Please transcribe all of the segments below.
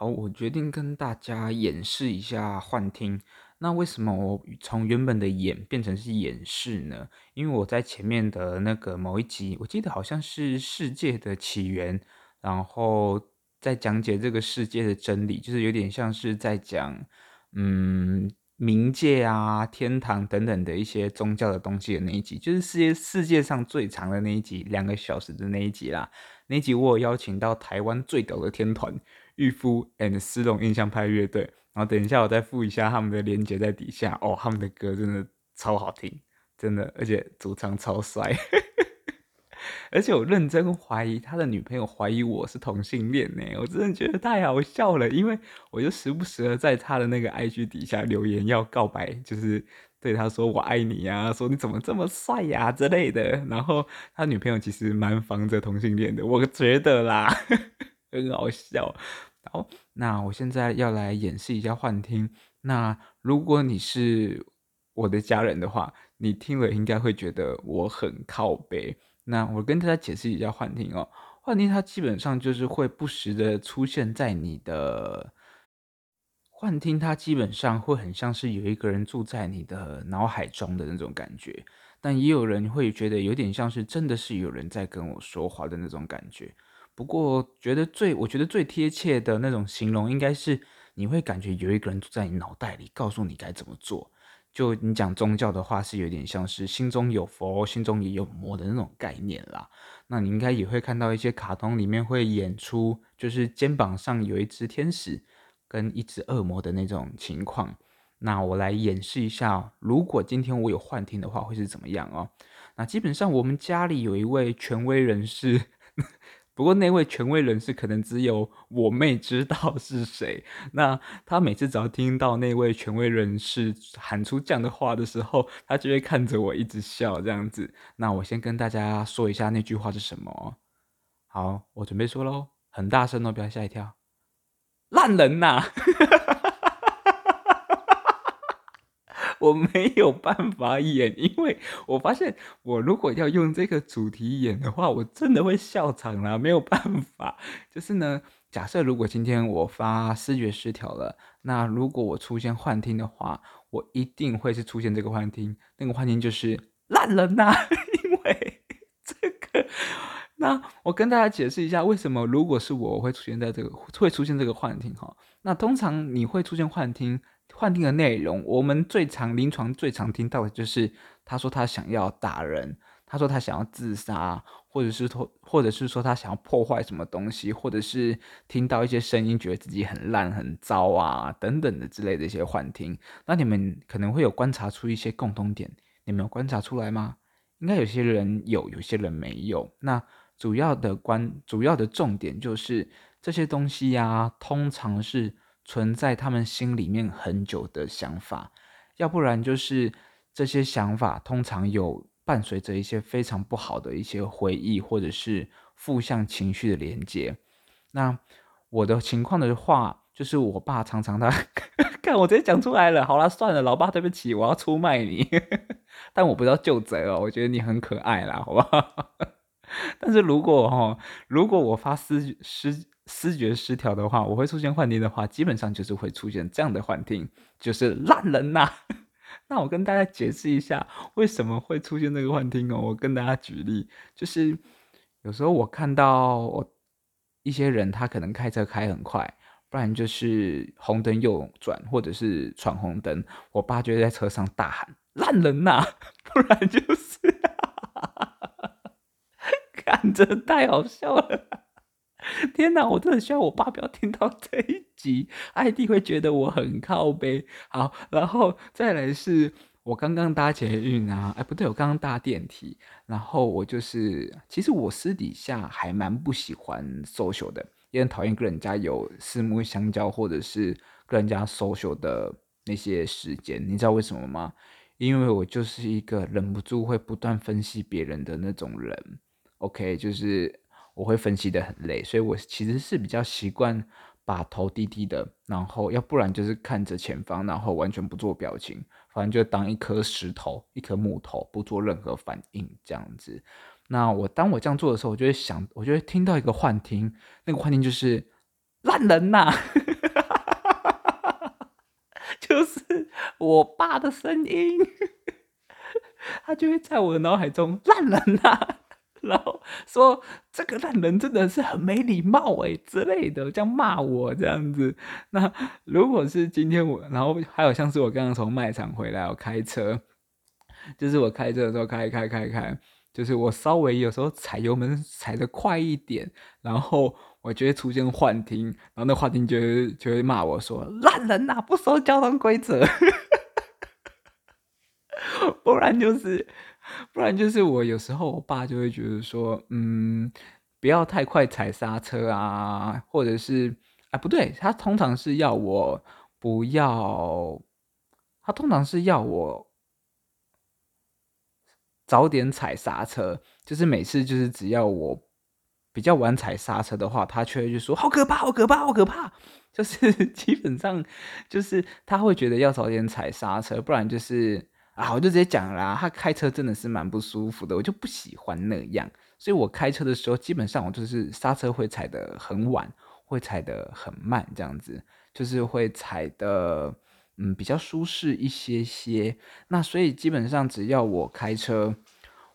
好，我决定跟大家演示一下幻听。那为什么我从原本的演变成是演示呢？因为我在前面的那个某一集，我记得好像是世界的起源，然后在讲解这个世界的真理，就是有点像是在讲，嗯，冥界啊、天堂等等的一些宗教的东西的那一集，就是世界世界上最长的那一集，两个小时的那一集啦。那一集我有邀请到台湾最屌的天团。玉夫 and 丝绒印象派乐队，然后等一下我再附一下他们的链接在底下。哦，他们的歌真的超好听，真的，而且主唱超帅，而且我认真怀疑他的女朋友怀疑我是同性恋呢，我真的觉得太好笑了，因为我就时不时的在他的那个 IG 底下留言要告白，就是对他说我爱你呀，说你怎么这么帅呀之类的，然后他女朋友其实蛮防着同性恋的，我觉得啦，很好笑。好，那我现在要来演示一下幻听。那如果你是我的家人的话，你听了应该会觉得我很靠北。那我跟大家解释一下幻听哦。幻听它基本上就是会不时的出现在你的幻听，它基本上会很像是有一个人住在你的脑海中的那种感觉。但也有人会觉得有点像是真的是有人在跟我说话的那种感觉。不过，觉得最我觉得最贴切的那种形容，应该是你会感觉有一个人住在你脑袋里，告诉你该怎么做。就你讲宗教的话，是有点像是心中有佛，心中也有魔的那种概念啦。那你应该也会看到一些卡通里面会演出，就是肩膀上有一只天使跟一只恶魔的那种情况。那我来演示一下，如果今天我有幻听的话，会是怎么样哦？那基本上我们家里有一位权威人士。不过那位权威人士可能只有我妹知道是谁。那她每次只要听到那位权威人士喊出这样的话的时候，她就会看着我一直笑这样子。那我先跟大家说一下那句话是什么。好，我准备说喽，很大声哦，不要吓一跳。烂人呐！我没有办法演，因为我发现我如果要用这个主题演的话，我真的会笑场啦，没有办法。就是呢，假设如果今天我发视觉失调了，那如果我出现幻听的话，我一定会是出现这个幻听，那个幻听就是烂人呐，因为这个。那我跟大家解释一下，为什么如果是，我会出现在这个会出现这个幻听哈？那通常你会出现幻听。幻听的内容，我们最常临床最常听到的就是，他说他想要打人，他说他想要自杀，或者是说，或者是说他想要破坏什么东西，或者是听到一些声音，觉得自己很烂、很糟啊等等的之类的一些幻听。那你们可能会有观察出一些共通点，你们有观察出来吗？应该有些人有，有些人没有。那主要的关，主要的重点就是这些东西呀、通常是。存在他们心里面很久的想法，要不然就是这些想法通常有伴随着一些非常不好的一些回忆，或者是负向情绪的连接。那我的情况的话，就是我爸常常他 看我直接讲出来了，好啦，算了，老爸对不起，我要出卖你，但我不知道究责哦，我觉得你很可爱啦，好不好？但是如果哈，如果我发私私。视觉失调的话，我会出现幻听的话，基本上就是会出现这样的幻听，就是烂人呐、那我跟大家解释一下为什么会出现这个幻听哦。我跟大家举例，就是有时候我看到一些人，他可能开车开很快，不然就是红灯右转，或者是闯红灯，我爸就会在车上大喊烂人呐、不然就是，看着太好笑了。天哪，我真的希望我爸不要听到这一集，艾迪会觉得我很靠北。好，然后再来是我刚刚搭捷运啊，哎不对，我刚刚搭电梯，然后我就是，其实我私底下还蛮不喜欢 social 的，也很讨厌跟人家有四目相交或者是跟人家 social 的那些时间。你知道为什么吗？因为我就是一个忍不住会不断分析别人的那种人。OK，就是。我会分析的很累所以我其实是比较习惯把头低低的然后要不然就是看着前方然后完全不做表情反正就当一颗石头一颗木头不做任何反应这样子。那我当我这样做的时候我就会想我就会听到一个幻听那个幻听就是烂人呐！就是我爸的声音 他就会在我的脑海中烂人呐！然后说这个烂人真的是很没礼貌哎之类的，这样骂我这样子。那如果是今天我，然后还有像是我刚刚从卖场回来，我开车，就是我开车的时候开开开开，就是我稍微有时候踩油门踩得快一点，然后。我就会出现幻听，然后那幻听就就会骂我说：“烂人呐、不守交通规则。” 不然就是，不然就是我有时候我爸就会觉得说：“嗯，不要太快踩刹车啊，或者是啊，不对，他通常是要我不要，他通常是要我早点踩刹车，就是每次就是只要我。”比较晚踩刹车的话，他却就说好可怕，好可怕，好可怕。就是基本上就是他会觉得要早点踩刹车，不然就是啊，我就直接讲啦，他开车真的是蛮不舒服的，我就不喜欢那样。所以我开车的时候，基本上我就是刹车会踩得很晚，会踩得很慢，这样子就是会踩得嗯比较舒适一些些。那所以基本上只要我开车。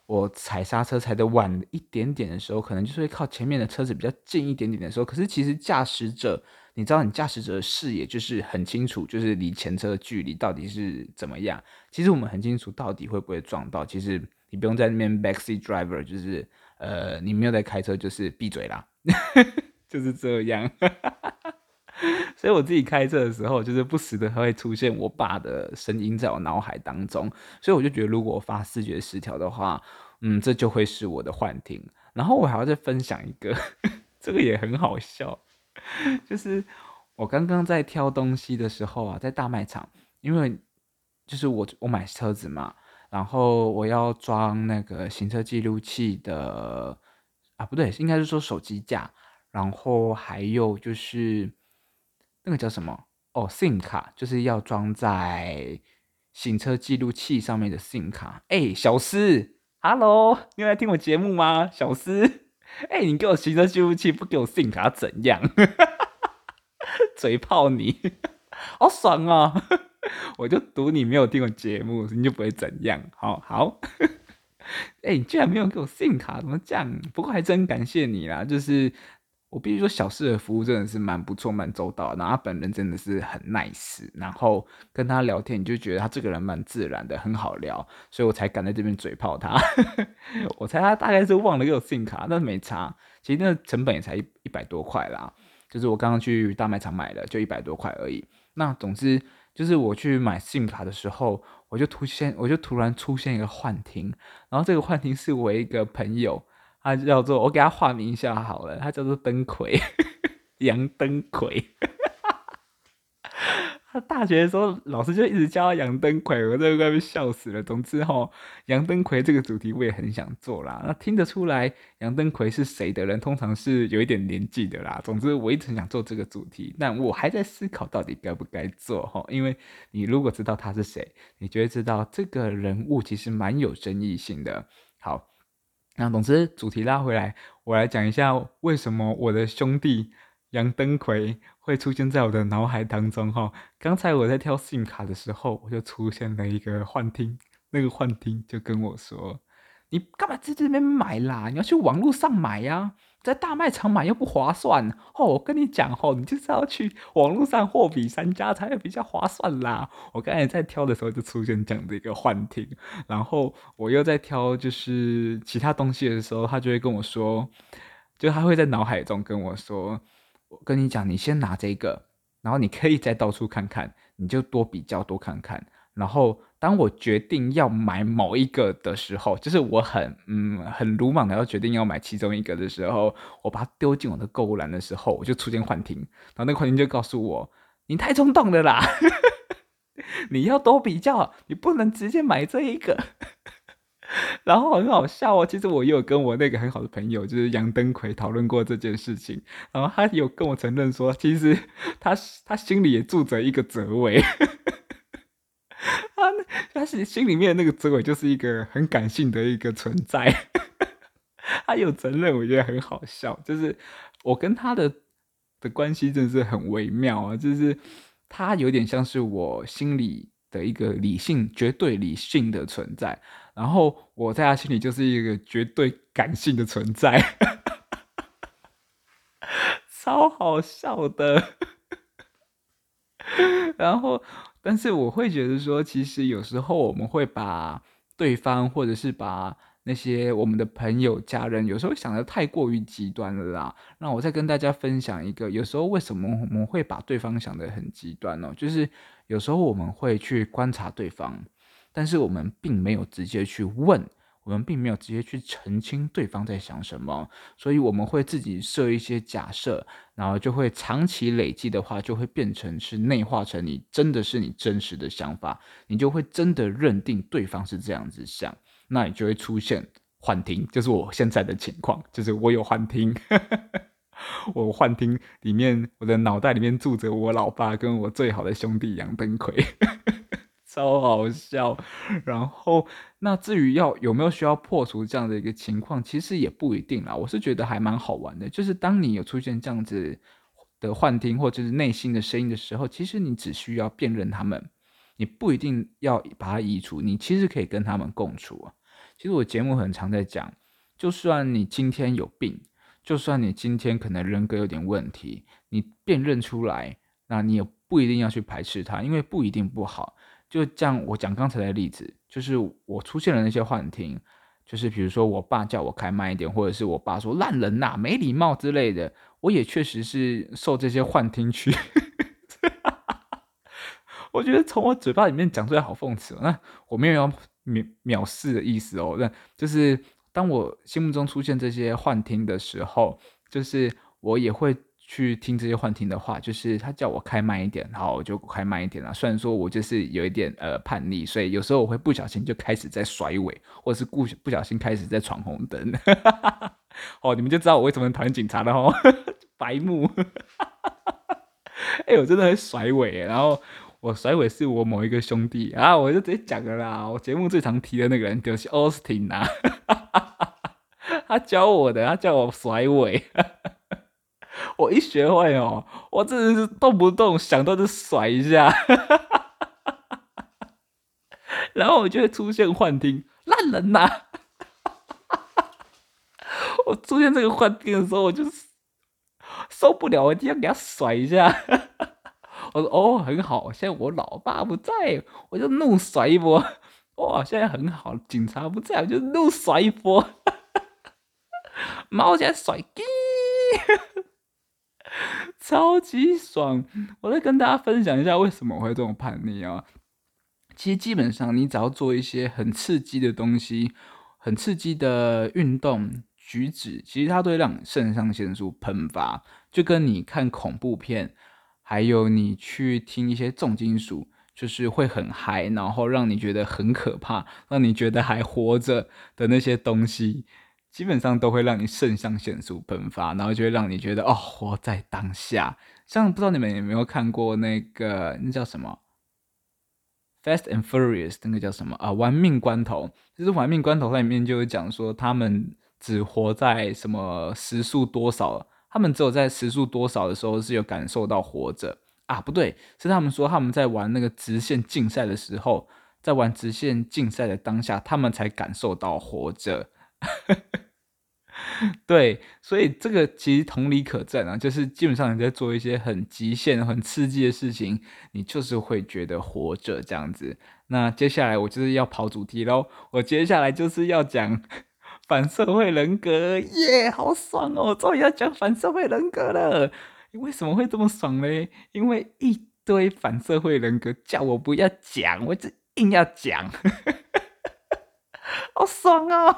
我踩刹车踩得晚一点点的时候，可能就是会靠前面的车子比较近一点点的时候。可是其实驾驶者，你知道，你驾驶者的视野就是很清楚，就是离前车的距离到底是怎么样。其实我们很清楚到底会不会撞到。其实你不用在那边 backseat driver，就是呃，你没有在开车，就是闭嘴啦，就是这样。所以我自己开车的时候，就是不时的会出现我爸的声音在我脑海当中，所以我就觉得，如果我发视觉失调的话，嗯，这就会是我的幻听。然后我还要再分享一个，这个也很好笑，就是我刚刚在挑东西的时候啊，在大卖场，因为就是我我买车子嘛，然后我要装那个行车记录器的啊，不对，应该是说手机架，然后还有就是。那个叫什么？哦，SIM 卡就是要装在行车记录器上面的 SIM 卡。哎、小思，Hello，你有来听我节目吗？小思，哎、你给我行车记录器，不给我信卡怎样？嘴炮你，好爽啊！我就赌你没有听过节目，你就不会怎样。好好，哎、你居然没有给我信卡，怎么这样？不过还真感谢你啦，就是。我必须说，小四的服务真的是蛮不错、蛮周到，然后他本人真的是很 nice，然后跟他聊天，你就觉得他这个人蛮自然的，很好聊，所以我才敢在这边嘴炮他。我猜他大概是忘了给我 SIM 卡，但是没差，其实那个成本也才一一百多块啦，就是我刚刚去大卖场买的，就一百多块而已。那总之就是我去买 SIM 卡的时候，我就突现，我就突然出现一个幻听，然后这个幻听是我一个朋友。他叫做，我给他化名一下好了，他叫做灯魁，杨灯魁。他大学的时候，老师就一直叫他杨灯魁，我在外面笑死了。总之哈，杨灯魁这个主题我也很想做啦。那听得出来，杨灯魁是谁的人，通常是有一点年纪的啦。总之，我一直很想做这个主题，但我还在思考到底该不该做哈。因为你如果知道他是谁，你就会知道这个人物其实蛮有争议性的。好。那总之，主题拉回来，我来讲一下为什么我的兄弟杨登魁会出现在我的脑海当中。哈，刚才我在挑信卡的时候，我就出现了一个幻听，那个幻听就跟我说：“你干嘛在这边买啦？你要去网络上买呀。”在大卖场买又不划算哦，我跟你讲哦，你就是要去网络上货比三家才会比较划算啦。我刚才在挑的时候就出现这样的一个幻听，然后我又在挑就是其他东西的时候，他就会跟我说，就他会在脑海中跟我说，我跟你讲，你先拿这个，然后你可以再到处看看，你就多比较多看看，然后。当我决定要买某一个的时候，就是我很嗯很鲁莽的要决定要买其中一个的时候，我把它丢进我的购物篮的时候，我就出现幻听，然后那个幻听就告诉我：“你太冲动了啦，你要多比较，你不能直接买这一个。”然后很好笑哦，其实我有跟我那个很好的朋友，就是杨登魁讨论过这件事情，然后他有跟我承认说，其实他他心里也住着一个泽伟。他他是心里面那个泽伟，就是一个很感性的一个存在。他有承认，我觉得很好笑。就是我跟他的的关系真的是很微妙啊，就是他有点像是我心里的一个理性、绝对理性的存在，然后我在他心里就是一个绝对感性的存在，超好笑的。然后，但是我会觉得说，其实有时候我们会把对方，或者是把那些我们的朋友、家人，有时候想的太过于极端了啦。那我再跟大家分享一个，有时候为什么我们会把对方想的很极端呢？就是有时候我们会去观察对方，但是我们并没有直接去问。我们并没有直接去澄清对方在想什么，所以我们会自己设一些假设，然后就会长期累积的话，就会变成是内化成你真的是你真实的想法，你就会真的认定对方是这样子想，那你就会出现幻听，就是我现在的情况，就是我有幻听，我幻听里面我的脑袋里面住着我老爸跟我最好的兄弟杨登魁。超好笑，然后那至于要有没有需要破除这样的一个情况，其实也不一定啦。我是觉得还蛮好玩的，就是当你有出现这样子的幻听或者是内心的声音的时候，其实你只需要辨认他们，你不一定要把它移除，你其实可以跟他们共处啊。其实我节目很常在讲，就算你今天有病，就算你今天可能人格有点问题，你辨认出来，那你也不一定要去排斥它，因为不一定不好。就像我讲刚才的例子，就是我出现了那些幻听，就是比如说我爸叫我开慢一点，或者是我爸说烂人呐、没礼貌之类的，我也确实是受这些幻听去。我觉得从我嘴巴里面讲出来好讽刺哦，那我没有要藐藐视的意思哦，那就是当我心目中出现这些幻听的时候，就是我也会。去听这些幻听的话，就是他叫我开慢一点，然后我就开慢一点了。虽然说我就是有一点呃叛逆，所以有时候我会不小心就开始在甩尾，或者是不不小心开始在闯红灯。哦，你们就知道我为什么讨厌警察了哦，白目。哎、欸，我真的很甩尾，然后我甩尾是我某一个兄弟啊，我就直接讲了啦。我节目最常提的那个人就是 Austin 啊，他教我的，他叫我甩尾。我一学会哦，我真的是动不动想到就甩一下，然后我就会出现幻听，烂人呐、啊！我出现这个幻听的时候，我就受不了，我一定要给他甩一下。我说哦，很好，现在我老爸不在，我就怒甩一波。哇，现在很好，警察不在，我就怒甩一波。猫起来甩鸡。超级爽！我再跟大家分享一下为什么我会这么叛逆啊。其实基本上，你只要做一些很刺激的东西，很刺激的运动举止，其实它都会让肾上腺素喷发。就跟你看恐怖片，还有你去听一些重金属，就是会很嗨，然后让你觉得很可怕，让你觉得还活着的那些东西。基本上都会让你肾上腺素喷发，然后就会让你觉得哦，活在当下。像不知道你们有没有看过那个那叫什么《Fast and Furious》那个叫什么啊？玩命关头。其实玩命关头它里面就有讲说，他们只活在什么时速多少，他们只有在时速多少的时候是有感受到活着啊？不对，是他们说他们在玩那个直线竞赛的时候，在玩直线竞赛的当下，他们才感受到活着。对，所以这个其实同理可证啊，就是基本上你在做一些很极限、很刺激的事情，你就是会觉得活着这样子。那接下来我就是要跑主题喽，我接下来就是要讲 反社会人格，耶，好爽哦！终于要讲反社会人格了。为什么会这么爽呢？因为一堆反社会人格叫我不要讲，我就硬要讲，好爽哦！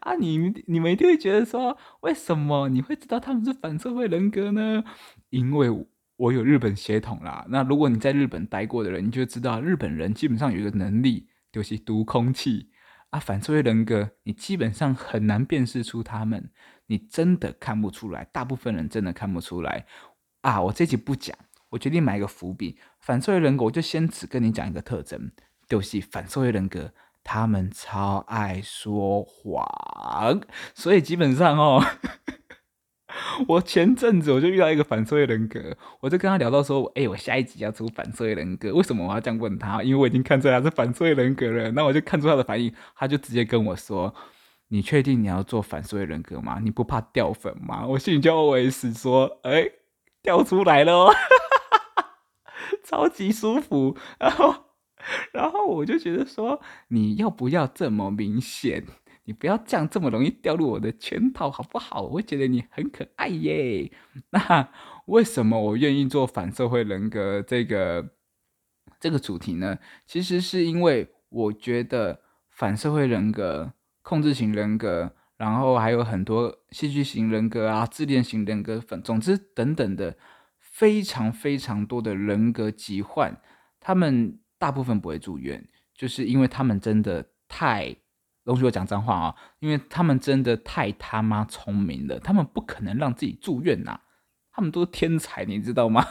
啊，你你们一定会觉得说，为什么你会知道他们是反社会人格呢？因为我有日本血统啦。那如果你在日本待过的人，你就知道日本人基本上有一个能力，就是读空气啊。反社会人格，你基本上很难辨识出他们，你真的看不出来。大部分人真的看不出来啊。我这集不讲，我决定埋一个伏笔。反社会人格，我就先只跟你讲一个特征，就是反社会人格。他们超爱说谎，所以基本上哦，我前阵子我就遇到一个反社会人格，我就跟他聊到说，哎、我下一集要出反社会人格，为什么我要这样问他？因为我已经看出来他是反社会人格了。那我就看出他的反应，他就直接跟我说：“你确定你要做反社会人格吗？你不怕掉粉吗？”我心里就 OS 说：“哎、掉出来了哦，超级舒服。”然后，然后我就觉得说，你要不要这么明显？你不要这样这么容易掉入我的圈套，好不好？我会觉得你很可爱耶。那为什么我愿意做反社会人格这个这个主题呢？其实是因为我觉得反社会人格、控制型人格，然后还有很多戏剧型人格啊、自恋型人格，粉总之等等的非常非常多的人格疾患，他们大部分不会住院，就是因为他们真的太。容许我讲脏话啊！因为他们真的太他妈聪明了，他们不可能让自己住院呐、他们都是天才，你知道吗？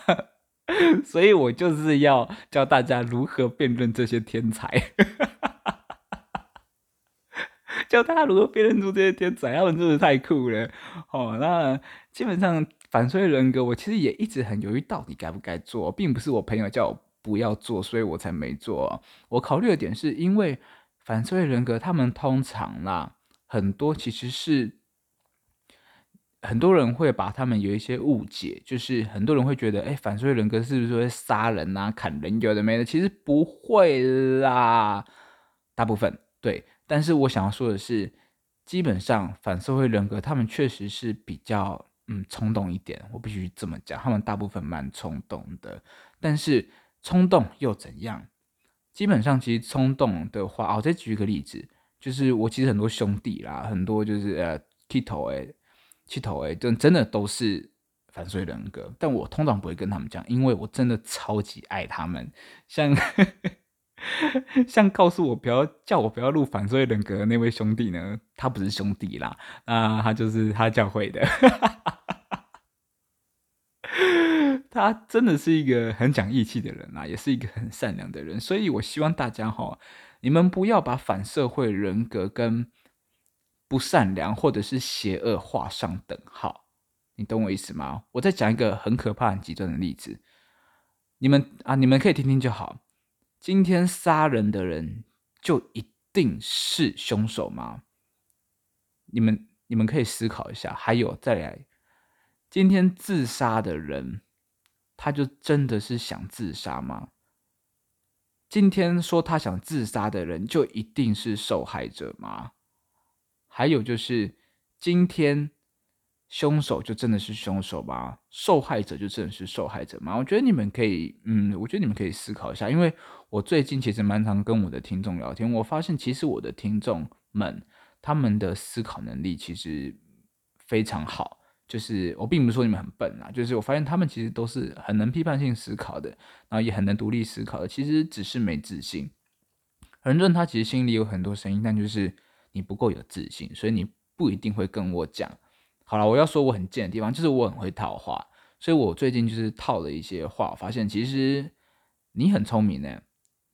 所以我就是要教大家如何辨认这些天才，教大家如何辨认出这些天才，他们真的太酷了。哦，那基本上反社会人格，我其实也一直很犹豫，到底该不该做，并不是我朋友叫我不要做，所以我才没做。我考虑的点是因为。反社会人格，他们通常啦，很多其实是很多人会把他们有一些误解，就是很多人会觉得，哎，反社会人格是不是会杀人啊、砍人，有的没的？其实不会啦，大部分对。但是我想要说的是，基本上反社会人格他们确实是比较嗯冲动一点，我必须这么讲，他们大部分蛮冲动的。但是冲动又怎样？基本上，其实冲动的话，哦，我再举一个例子，就是我其实很多兄弟啦，很多就是呃，剃头哎，剃头哎，真真的都是反社会人格，但我通常不会跟他们讲，因为我真的超级爱他们。像 像告诉我不要叫我不要录反社会人格的那位兄弟呢，他不是兄弟啦，啊，他就是他教会的。他真的是一个很讲义气的人啊，也是一个很善良的人，所以我希望大家哈，你们不要把反社会人格跟不善良或者是邪恶画上等号，你懂我意思吗？我再讲一个很可怕、很极端的例子，你们啊，你们可以听听就好。今天杀人的人就一定是凶手吗？你们你们可以思考一下。还有再来，今天自杀的人。他就真的是想自杀吗？今天说他想自杀的人，就一定是受害者吗？还有就是，今天凶手就真的是凶手吗？受害者就真的是受害者吗？我觉得你们可以，嗯，我觉得你们可以思考一下，因为我最近其实蛮常跟我的听众聊天，我发现其实我的听众们他们的思考能力其实非常好。就是我并不是说你们很笨啊，就是我发现他们其实都是很能批判性思考的，然后也很能独立思考的，其实只是没自信。很多人他其实心里有很多声音，但就是你不够有自信，所以你不一定会跟我讲。好了，我要说我很贱的地方，就是我很会套话，所以我最近就是套了一些话，发现其实你很聪明呢。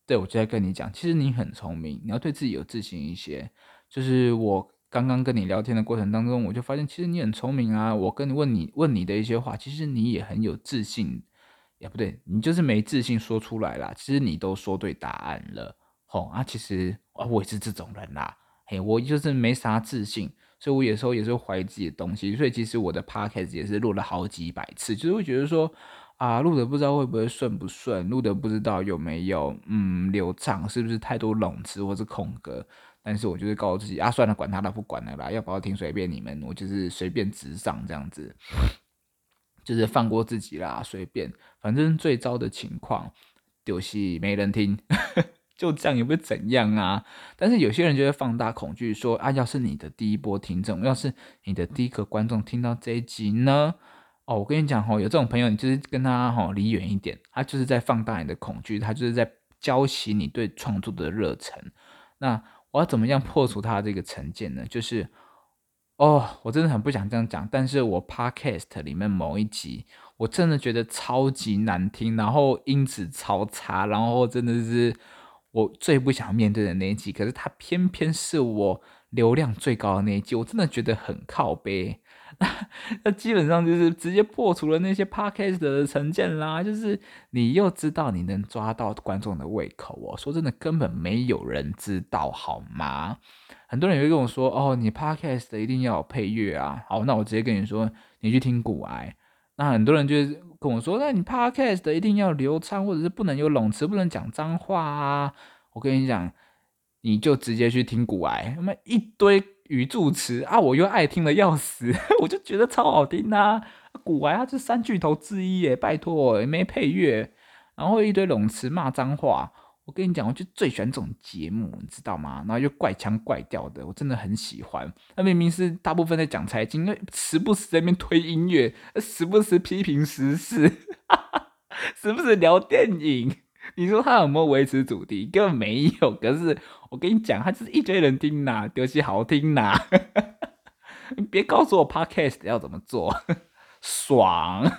对，我就在跟你讲，其实你很聪明，你要对自己有自信一些。就是我。刚刚跟你聊天的过程当中，我就发现其实你很聪明啊。我跟你问你问你的一些话，其实你也很有自信，也不对，你就是没自信说出来啦。其实你都说对答案了，吼啊，其实啊，我也是这种人啦，嘿，我就是没啥自信，所以我有时候也是怀疑自己的东西。所以其实我的 podcast 也是录了好几百次，就是会觉得说啊，录的不知道会不会顺不顺，录的不知道有没有嗯流畅，是不是太多冗词或是空格。但是我就是告诉自己啊，算了，管他了，不管了啦，要不要听随便你们，我就是随便直上这样子，就是放过自己啦，随便，反正最糟的情况就是没人听，就这样也不会怎样啊。但是有些人就会放大恐惧，说啊，要是你的第一波听众，要是你的第一个观众听到这一集呢，哦，我跟你讲吼，有这种朋友，你就是跟他吼离远一点，他就是在放大你的恐惧，他就是在浇熄你对创作的热忱，那。我要怎么样破除他这个成见呢？就是，哦，我真的很不想这样讲，但是我 podcast 里面某一集，我真的觉得超级难听，然后音质超差，然后真的是我最不想面对的那一集。可是它偏偏是我流量最高的那一集，我真的觉得很靠背。那基本上就是直接破除了那些 podcast 的成见啦。就是你又知道你能抓到观众的胃口哦。说真的，根本没有人知道，好吗？很多人也会跟我说：“哦，你 podcast 一定要有配乐啊。”好，那我直接跟你说，你去听古癌。那很多人就跟我说：“那你 podcast 一定要流畅，或者是不能有冗词，不能讲脏话啊。”我跟你讲，你就直接去听古癌，那么一堆语助词啊，我又爱听的要死，我就觉得超好听呐。股癌它是三巨头之一耶，拜托，没配乐，然后一堆冗词骂脏话。我跟你讲，我就最喜欢这种节目，你知道吗？然后又怪腔怪调的，我真的很喜欢。那明明是大部分在讲财经，那时不时在那边推音乐，时不时批评时事，时不时聊电影。你说他有没有维持主题？根本没有。可是我跟你讲，他就是一堆人听呐，游戏好听呐。你别告诉我 Podcast 要怎么做，爽。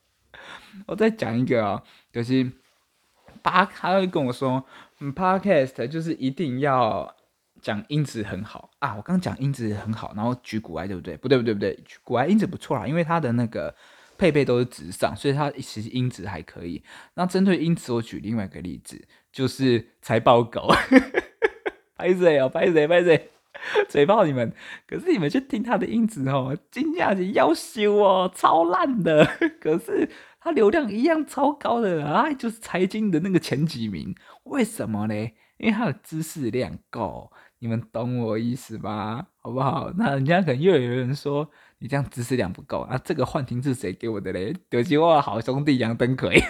我再讲一个啊，就是。八，他会跟我说，嗯，Podcast 就是一定要讲音质很好啊。我刚讲音质很好，然后举古埃对不对？不对不对不对，股癌音质不错啊，因为他的那个配备都是直上，所以它其实音质还可以。那针对音质，我举另外一个例子，就是财报狗，拍谁哦，拍谁拍谁，嘴炮你们。可是你们去听他的音质哦，惊讶的要修哦，超烂的。可是。它流量一样超高的啊，就是财经的那个前几名。为什么呢？因为它的知识量够，你们懂我意思吧？好不好？那人家可能又有人说你这样知识量不够啊。这个幻听是谁给我的嘞？德基沃好兄弟杨登魁，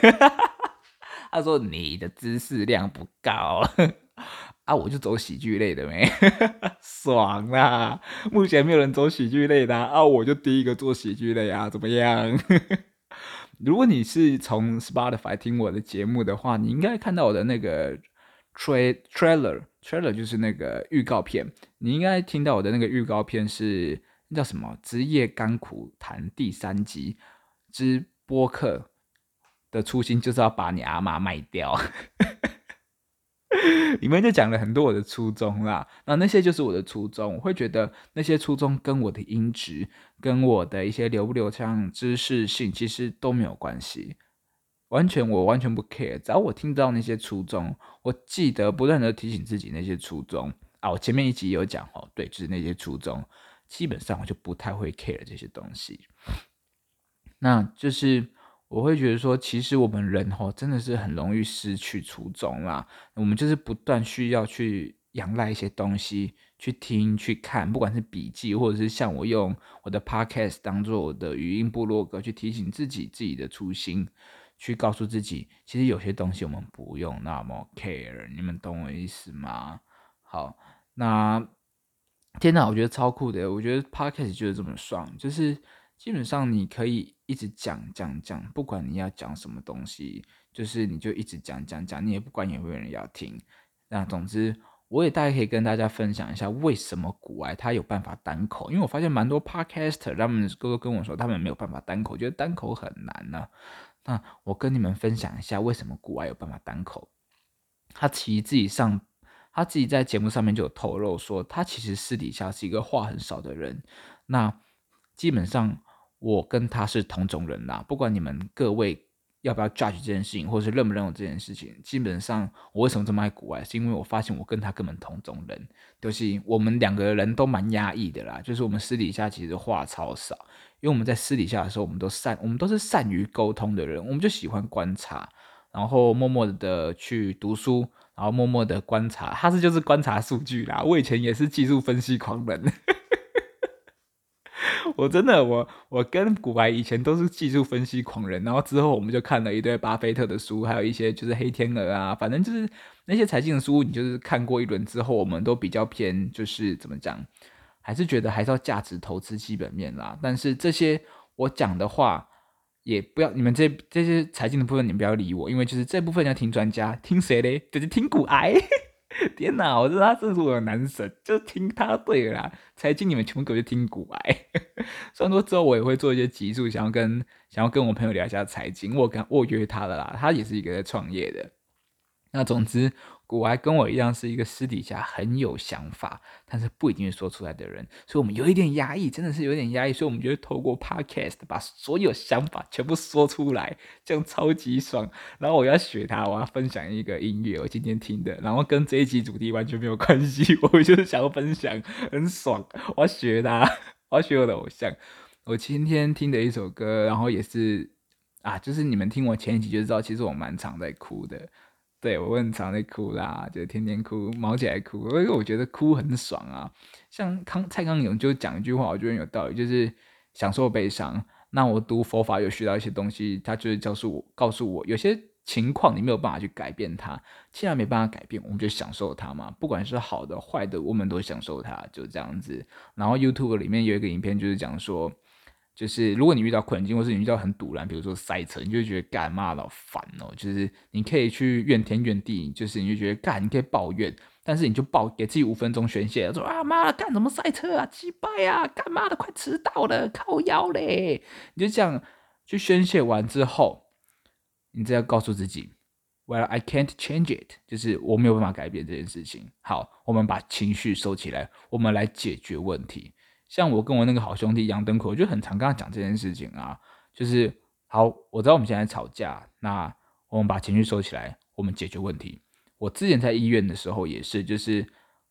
他说你的知识量不够 啊，我就走喜剧类的没，爽啦！目前没有人走喜剧类的啊，我就第一个做喜剧类啊，怎么样？如果你是从 Spotify 听我的节目的话，你应该看到我的那个 tra trailer trailer 就是那个预告片。你应该听到我的那个预告片是那叫什么？职业甘苦谈第三集之播客的初心就是要把你阿妈卖掉。里面就讲了很多我的初衷啦，那那些就是我的初衷，我会觉得那些初衷跟我的音质、跟我的一些流不流畅、知识性其实都没有关系，完全我完全不 care，只要我听到那些初衷，我记得不断的提醒自己那些初衷啊，我前面一集有讲哦，对，就是那些初衷，基本上我就不太会 care 这些东西，那就是。我会觉得说，其实我们人吼真的是很容易失去初衷啦。我们就是不断需要去仰赖一些东西去听、去看，不管是笔记，或者是像我用我的 podcast 当做我的语音部落格，去提醒自己自己的初心，去告诉自己，其实有些东西我们不用那么 care。你们懂我意思吗？好，那天哪，我觉得超酷的。我觉得 podcast 就是这么爽，就是。基本上你可以一直讲讲讲，不管你要讲什么东西，就是你就一直讲讲讲，你也不管有没有人要听。那总之，我也大概可以跟大家分享一下为什么古埃他有办法单口，因为我发现蛮多 podcaster 他们哥哥跟我说他们没有办法单口，觉得单口很难呢、那我跟你们分享一下为什么古埃有办法单口。他其实自己上，他自己在节目上面就有透露说，他其实私底下是一个话很少的人。那基本上。我跟他是同种人啦，不管你们各位要不要 judge 这件事情，或是认不认我这件事情，基本上我为什么这么爱股癌，是因为我发现我跟他根本同种人，就是我们两个人都蛮压抑的啦，就是我们私底下其实话超少，因为我们在私底下的时候，我们都善，我们都是善于沟通的人，我们就喜欢观察，然后默默的去读书，然后默默的观察，他是就是观察数据啦，我以前也是技术分析狂人。我真的，我我跟古白以前都是技术分析狂人，然后之后我们就看了一堆巴菲特的书，还有一些就是黑天鹅啊，反正就是那些财经的书，你就是看过一轮之后，我们都比较偏就是怎么讲，还是觉得还是要价值投资基本面啦。但是这些我讲的话，也不要你们这这些财经的部分，你们不要理我，因为就是这部分要听专家，听谁嘞？就是听股癌。天哪，我知道他真是我的男神，就听他对啦。财经你们全部给我去听股癌，虽然说之后我也会做一些集数，想要跟想要跟我朋友聊一下财经。我跟我约他的啦，他也是一个在创业的。那总之，古埃跟我一样是一个私底下很有想法，但是不一定会说出来的人，所以我们有一点压抑，真的是有点压抑，所以我们就会透过 podcast 把所有想法全部说出来，这样超级爽。然后我要学他，我要分享一个音乐，我今天听的，然后跟这一集主题完全没有关系，我就是想要分享，很爽。我要学他，我要学我的偶像。我今天听的一首歌，然后也是啊，就是你们听我前一集就知道，其实我蛮常在哭的。对，我很常在哭啦，就天天哭，毛起来哭，因为我觉得哭很爽啊。像康蔡康永就讲一句话，我觉得很有道理，就是享受悲伤。那我读佛法有学到一些东西，他就是告诉我，告诉我有些情况你没有办法去改变它，既然没办法改变，我们就享受它嘛。不管是好的坏的，我们都享受它，就这样子。然后 YouTube 里面有一个影片，就是讲说。就是如果你遇到困境，或是你遇到很堵然，比如说塞车，你就觉得干嘛老烦哦。就是你可以去怨天怨地，就是你就觉得干，你可以抱怨，但是你就抱给自己五分钟宣泄，说啊妈的干什么塞车啊，鸡掰啊，干嘛的快迟到了，靠腰嘞，你就这样去宣泄完之后，你再要告诉自己，Well I can't change it，就是我没有办法改变这件事情。好，我们把情绪收起来，我们来解决问题。像我跟我那个好兄弟杨登口，我就很常跟他讲这件事情啊，就是好，我知道我们现在吵架，那我们把情绪收起来，我们解决问题。我之前在医院的时候也是，就是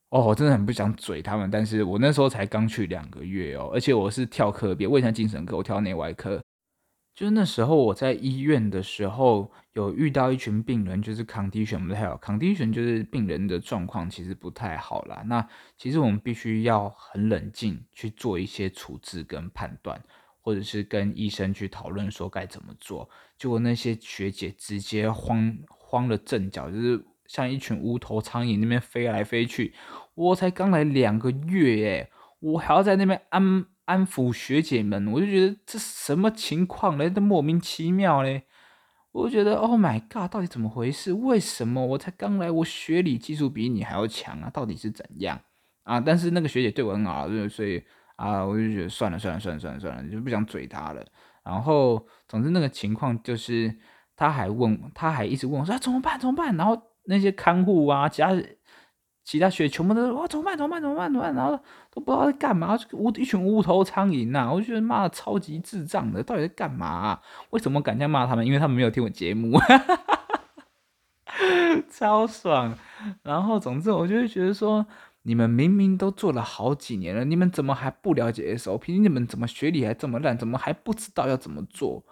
哦，我真的很不想嘴他们，但是我那时候才刚去两个月哦，而且我是跳科别，我以前精神科，我跳内外科。就是那时候我在医院的时候，有遇到一群病人，就是 condition 不太好，condition 就是病人的状况其实不太好啦。那其实我们必须要很冷静去做一些处置跟判断，或者是跟医生去讨论说该怎么做。结果那些学姐直接慌慌了阵脚，就是像一群无头苍蝇那边飞来飞去。我才刚来两个月，诶，我还要在那边安。安抚学姐们，我就觉得这什么情况嘞？都莫名其妙嘞！我就觉得，Oh my god，到底怎么回事？为什么我才刚来，我学理技术比你还要强啊？到底是怎样啊？但是那个学姐对我很好，所以啊，我就觉得算了算了算了算了算了，就不想嘴她了。然后，总之那个情况就是，她还问，她还一直问我说，怎么办？怎么办？然后那些看护啊，其他。其他学全部都说哇，怎么办？怎么办？怎么办？怎么办？然后都不知道在干嘛，无一群无头苍蝇呐！我就觉得骂的超级智障的，到底在干嘛？为什么敢这样骂他们？因为他们没有听我节目，超爽。然后总之，我就会觉得说，你们明明都做了好几年了，你们怎么还不了解 SOP？你们怎么学理还这么烂？怎么还不知道要怎么做？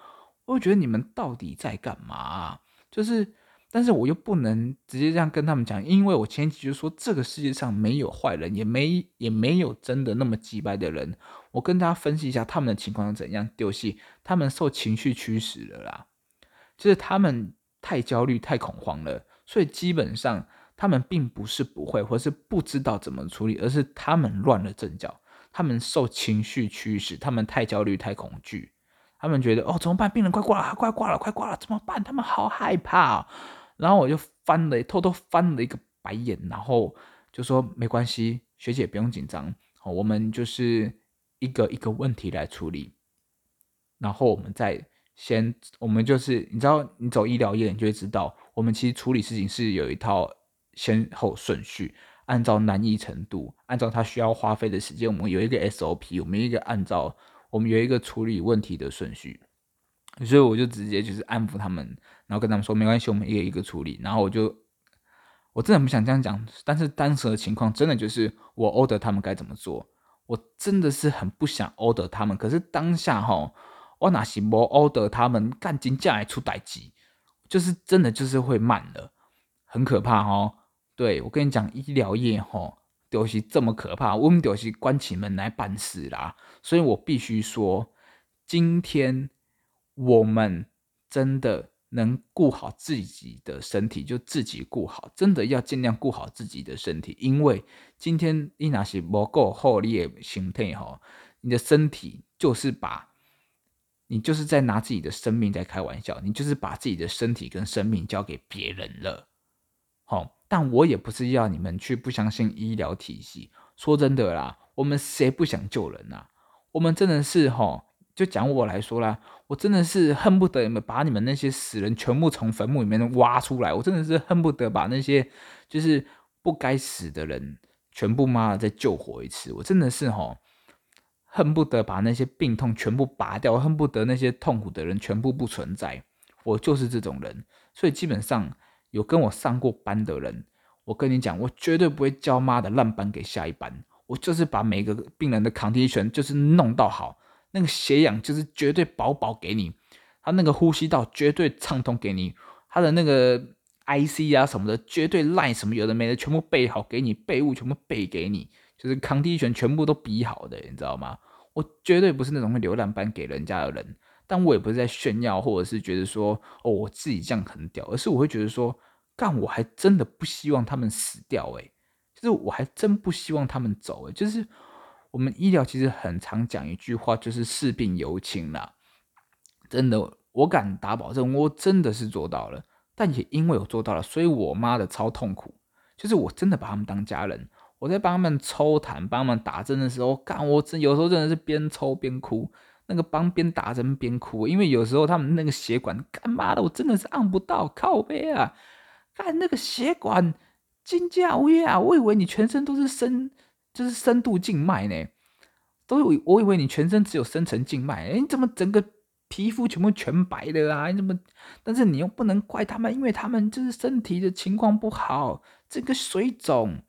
我就觉得你们到底在干嘛？就是。但是我又不能直接这样跟他们讲，因为我前几集就说这个世界上没有坏人，也没也没有真的那么机掰的人。我跟大家分析一下他们的情况怎样丢戏，他们受情绪驱使了啦，就是他们太焦虑、太恐慌了，所以基本上他们并不是不会或是不知道怎么处理，而是他们乱了阵脚，他们受情绪驱使，他们太焦虑、太恐惧，他们觉得哦怎么办？病人快挂了，快挂了，快挂了，怎么办？他们好害怕。然后我就翻了，偷偷翻了一个白眼，然后就说没关系，学姐不用紧张，我们就是一个一个问题来处理。然后我们再先，我们就是你知道，你走医疗业，你就会知道，我们其实处理事情是有一套先后顺序，按照难易程度，按照他需要花费的时间，我们有一个 SOP，我们一个按照我们有一个处理问题的顺序。所以我就直接就是安抚他们，然后跟他们说没关系，我们一个一个处理。然后我就我真的不想这样讲，但是当时的情况真的就是我 order 他们该怎么做，我真的是很不想 order 他们。可是当下哈，我哪行不 order 他们干金价还出代机，就是真的就是会慢了，很可怕哦。对，我跟你讲，医疗业哈都是这么可怕，我们都是关起门来办事啦。所以我必须说，今天。我们真的能顾好自己的身体，就自己顾好，真的要尽量顾好自己的身体，因为今天你那是不够厚力的身体哈，你的身体就是把，你就是在拿自己的生命在开玩笑，你就是把自己的身体跟生命交给别人了，好，但我也不是要你们去不相信医疗体系，说真的啦，我们谁不想救人啊？我们真的是哈。就讲我来说啦，我真的是恨不得你们把你们那些死人全部从坟墓里面挖出来，我真的是恨不得把那些就是不该死的人全部妈的再救活一次，我真的是吼。恨不得把那些病痛全部拔掉，恨不得那些痛苦的人全部不存在。我就是这种人，所以基本上有跟我上过班的人，我跟你讲，我绝对不会教妈的烂班给下一班。我就是把每个病人的 condition 就是弄到好，那个血氧就是绝对饱饱给你，他那个呼吸道绝对畅通给你，他的那个 IC 啊什么的绝对赖什么有的没的全部备好给你，备物全部备给你。就是 condition 全部都比好的，你知道吗？我绝对不是那种会留烂班给人家的人，但我也不是在炫耀，或者是觉得说哦我自己这样很屌，而是我会觉得说，干我还真的不希望他们死掉，诶，就是我还真不希望他们走，诶，就是我们医疗其实很常讲一句话，就是视病犹亲啦，真的，我敢打保证，我真的是做到了，但也因为我做到了，所以我妈的超痛苦，就是我真的把他们当家人。我在帮他们抽痰、帮他们打针的时候，干我真有时候真的是边抽边哭，那个帮边打针边哭，因为有时候他们那个血管干嘛的，我真的是按不到，靠背啊！干那个血管金价威啊，我以为你全身都是生，就是深度静脉呢，都以我以为你全身只有深层静脉，哎，你怎么整个皮肤全部全白的啊？你怎么？但是你又不能怪他们，因为他们就是身体的情况不好，这个水肿。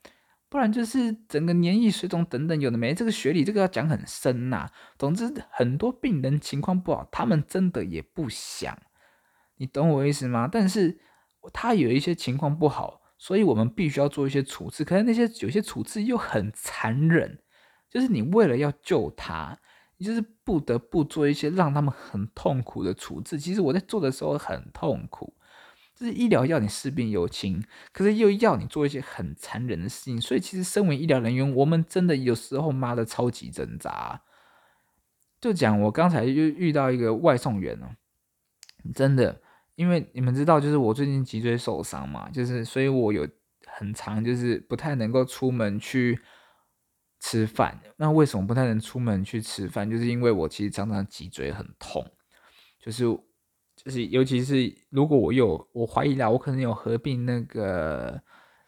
不然就是整个黏液水肿等等，有的没这个学理，这个要讲很深呐、总之，很多病人情况不好，他们真的也不想，你懂我意思吗？但是他有一些情况不好，所以我们必须要做一些处置。可是那些有些处置又很残忍，就是你为了要救他，你就是不得不做一些让他们很痛苦的处置。其实我在做的时候很痛苦。就是医疗要你视病犹亲，可是又要你做一些很残忍的事情，所以其实身为医疗人员，我们真的有时候妈的超级挣扎。就讲我刚才又遇到一个外送员哦，真的，因为你们知道，就是我最近脊椎受伤嘛，就是所以我有很长就是不太能够出门去吃饭。那为什么不太能出门去吃饭？就是因为我其实常常脊椎很痛，就是。就是，尤其是如果我有，我怀疑啦，我可能有合并那个